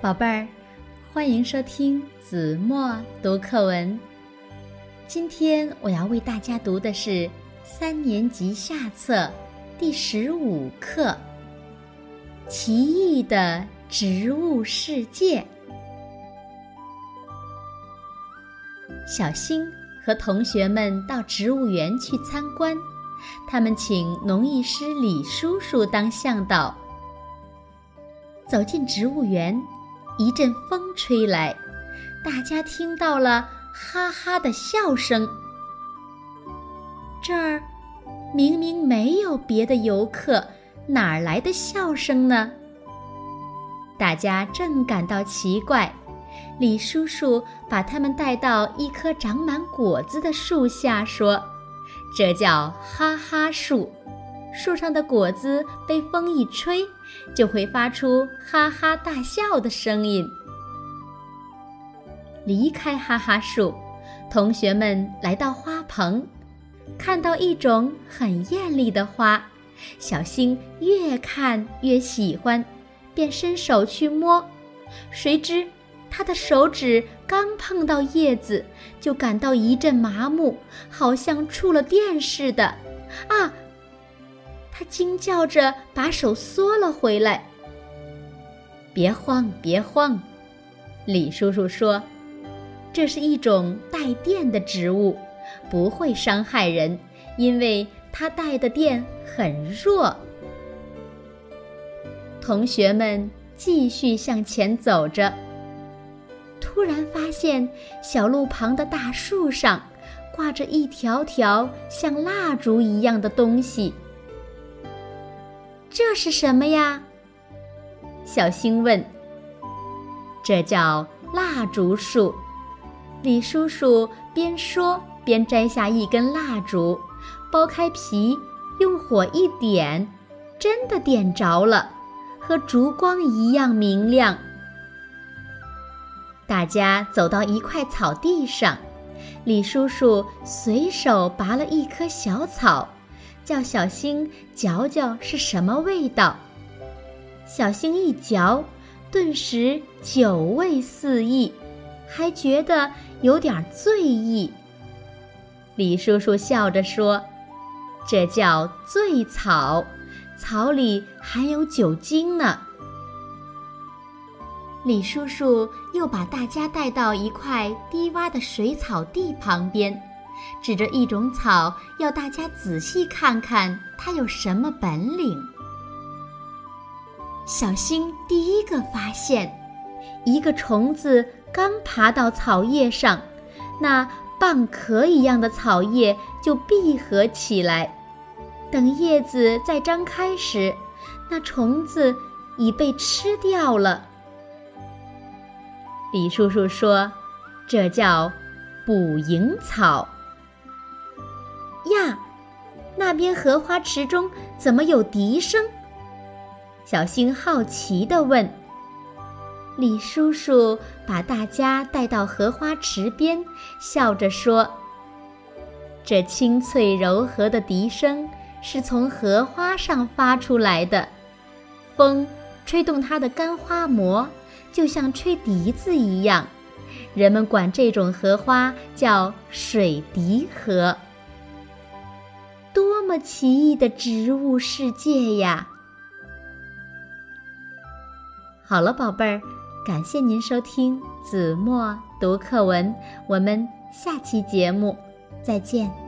宝贝儿，欢迎收听子墨读课文。今天我要为大家读的是三年级下册第十五课《奇异的植物世界》。小新和同学们到植物园去参观，他们请农艺师李叔叔当向导。走进植物园。一阵风吹来，大家听到了哈哈的笑声。这儿明明没有别的游客，哪儿来的笑声呢？大家正感到奇怪，李叔叔把他们带到一棵长满果子的树下，说：“这叫哈哈树。”树上的果子被风一吹，就会发出哈哈大笑的声音。离开哈哈树，同学们来到花棚，看到一种很艳丽的花，小新越看越喜欢，便伸手去摸，谁知他的手指刚碰到叶子，就感到一阵麻木，好像触了电似的。啊！他惊叫着把手缩了回来。别慌，别慌，李叔叔说：“这是一种带电的植物，不会伤害人，因为它带的电很弱。”同学们继续向前走着，突然发现小路旁的大树上挂着一条条像蜡烛一样的东西。这是什么呀？小星问。这叫蜡烛树。李叔叔边说边摘下一根蜡烛，剥开皮，用火一点，真的点着了，和烛光一样明亮。大家走到一块草地上，李叔叔随手拔了一棵小草。叫小星嚼嚼是什么味道。小星一嚼，顿时酒味四溢，还觉得有点醉意。李叔叔笑着说：“这叫醉草，草里含有酒精呢。”李叔叔又把大家带到一块低洼的水草地旁边。指着一种草，要大家仔细看看它有什么本领。小星第一个发现，一个虫子刚爬到草叶上，那蚌壳一样的草叶就闭合起来。等叶子再张开时，那虫子已被吃掉了。李叔叔说：“这叫捕蝇草。”那边荷花池中怎么有笛声？小星好奇地问。李叔叔把大家带到荷花池边，笑着说：“这清脆柔和的笛声是从荷花上发出来的，风吹动它的干花膜，就像吹笛子一样。人们管这种荷花叫水笛荷。”么奇异的植物世界呀！好了，宝贝儿，感谢您收听子墨读课文，我们下期节目再见。